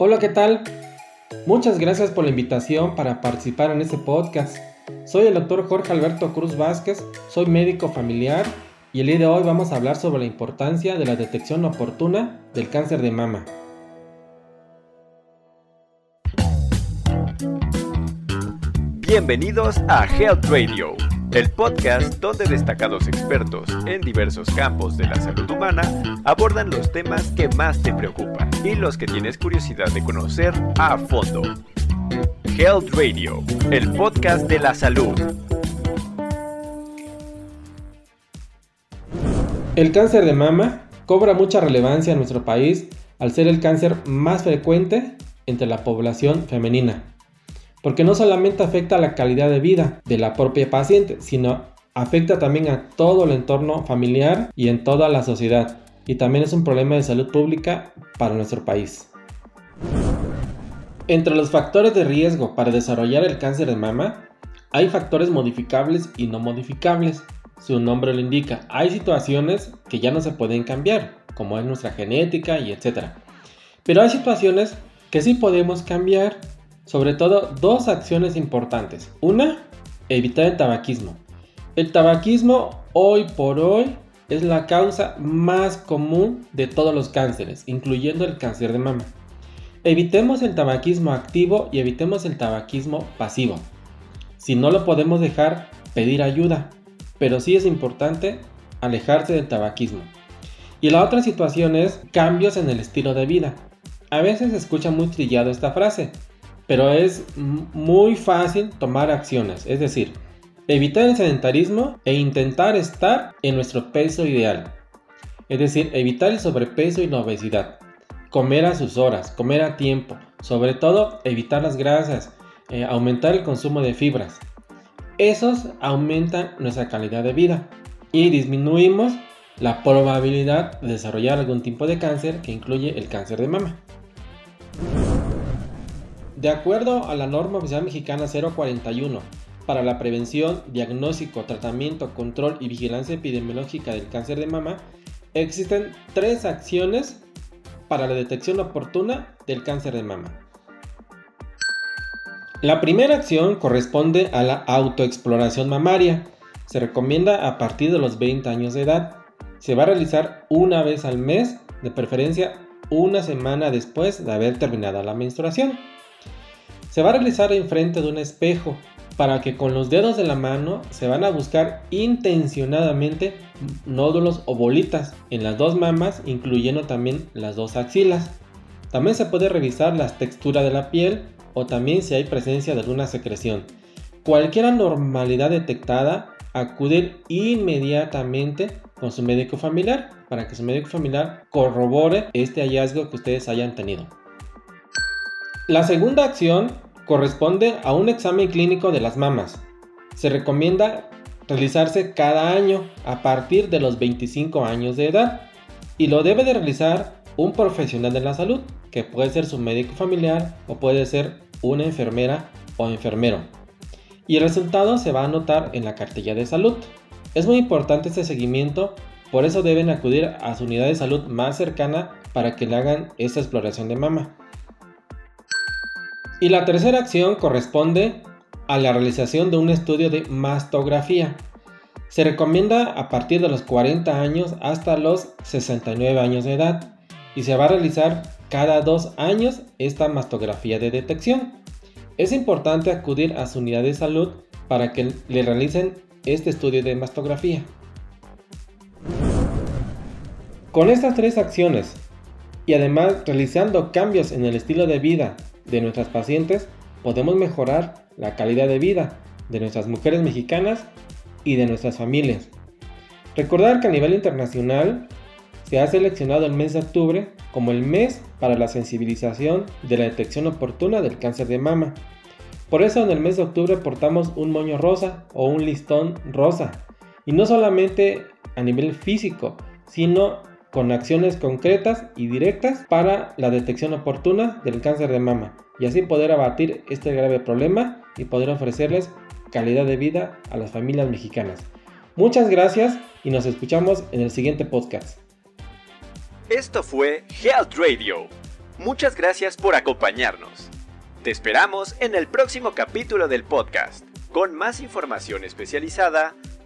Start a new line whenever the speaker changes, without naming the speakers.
Hola, ¿qué tal? Muchas gracias por la invitación para participar en este podcast. Soy el doctor Jorge Alberto Cruz Vázquez, soy médico familiar y el día de hoy vamos a hablar sobre la importancia de la detección oportuna del cáncer de mama.
Bienvenidos a Health Radio, el podcast donde destacados expertos en diversos campos de la salud humana abordan los temas que más te preocupan y los que tienes curiosidad de conocer a fondo. Health Radio, el podcast de la salud.
El cáncer de mama cobra mucha relevancia en nuestro país al ser el cáncer más frecuente entre la población femenina porque no solamente afecta la calidad de vida de la propia paciente, sino afecta también a todo el entorno familiar y en toda la sociedad. Y también es un problema de salud pública para nuestro país. Entre los factores de riesgo para desarrollar el cáncer de mama, hay factores modificables y no modificables. Su nombre lo indica, hay situaciones que ya no se pueden cambiar, como es nuestra genética y etc. Pero hay situaciones que sí podemos cambiar sobre todo dos acciones importantes. Una, evitar el tabaquismo. El tabaquismo hoy por hoy es la causa más común de todos los cánceres, incluyendo el cáncer de mama. Evitemos el tabaquismo activo y evitemos el tabaquismo pasivo. Si no lo podemos dejar, pedir ayuda, pero sí es importante alejarse del tabaquismo. Y la otra situación es cambios en el estilo de vida. A veces se escucha muy trillado esta frase, pero es muy fácil tomar acciones, es decir, evitar el sedentarismo e intentar estar en nuestro peso ideal. Es decir, evitar el sobrepeso y la obesidad. Comer a sus horas, comer a tiempo, sobre todo evitar las grasas, eh, aumentar el consumo de fibras. Esos aumentan nuestra calidad de vida y disminuimos la probabilidad de desarrollar algún tipo de cáncer que incluye el cáncer de mama. De acuerdo a la norma oficial mexicana 041 para la prevención, diagnóstico, tratamiento, control y vigilancia epidemiológica del cáncer de mama, existen tres acciones para la detección oportuna del cáncer de mama. La primera acción corresponde a la autoexploración mamaria. Se recomienda a partir de los 20 años de edad. Se va a realizar una vez al mes, de preferencia una semana después de haber terminado la menstruación. Se va a realizar enfrente de un espejo para que con los dedos de la mano se van a buscar intencionadamente nódulos o bolitas en las dos mamas, incluyendo también las dos axilas. También se puede revisar la textura de la piel o también si hay presencia de alguna secreción. Cualquier anormalidad detectada, acudir inmediatamente con su médico familiar para que su médico familiar corrobore este hallazgo que ustedes hayan tenido. La segunda acción corresponde a un examen clínico de las mamas. Se recomienda realizarse cada año a partir de los 25 años de edad y lo debe de realizar un profesional de la salud, que puede ser su médico familiar o puede ser una enfermera o enfermero. Y el resultado se va a anotar en la cartilla de salud. Es muy importante este seguimiento, por eso deben acudir a su unidad de salud más cercana para que le hagan esta exploración de mama. Y la tercera acción corresponde a la realización de un estudio de mastografía. Se recomienda a partir de los 40 años hasta los 69 años de edad y se va a realizar cada dos años esta mastografía de detección. Es importante acudir a su unidad de salud para que le realicen este estudio de mastografía. Con estas tres acciones y además realizando cambios en el estilo de vida de nuestras pacientes, podemos mejorar la calidad de vida de nuestras mujeres mexicanas y de nuestras familias. Recordar que a nivel internacional se ha seleccionado el mes de octubre como el mes para la sensibilización de la detección oportuna del cáncer de mama. Por eso en el mes de octubre portamos un moño rosa o un listón rosa. Y no solamente a nivel físico, sino con acciones concretas y directas para la detección oportuna del cáncer de mama y así poder abatir este grave problema y poder ofrecerles calidad de vida a las familias mexicanas. Muchas gracias y nos escuchamos en el siguiente podcast.
Esto fue Health Radio, Muchas gracias por acompañarnos. Te esperamos en el próximo capítulo del podcast, con más información especializada,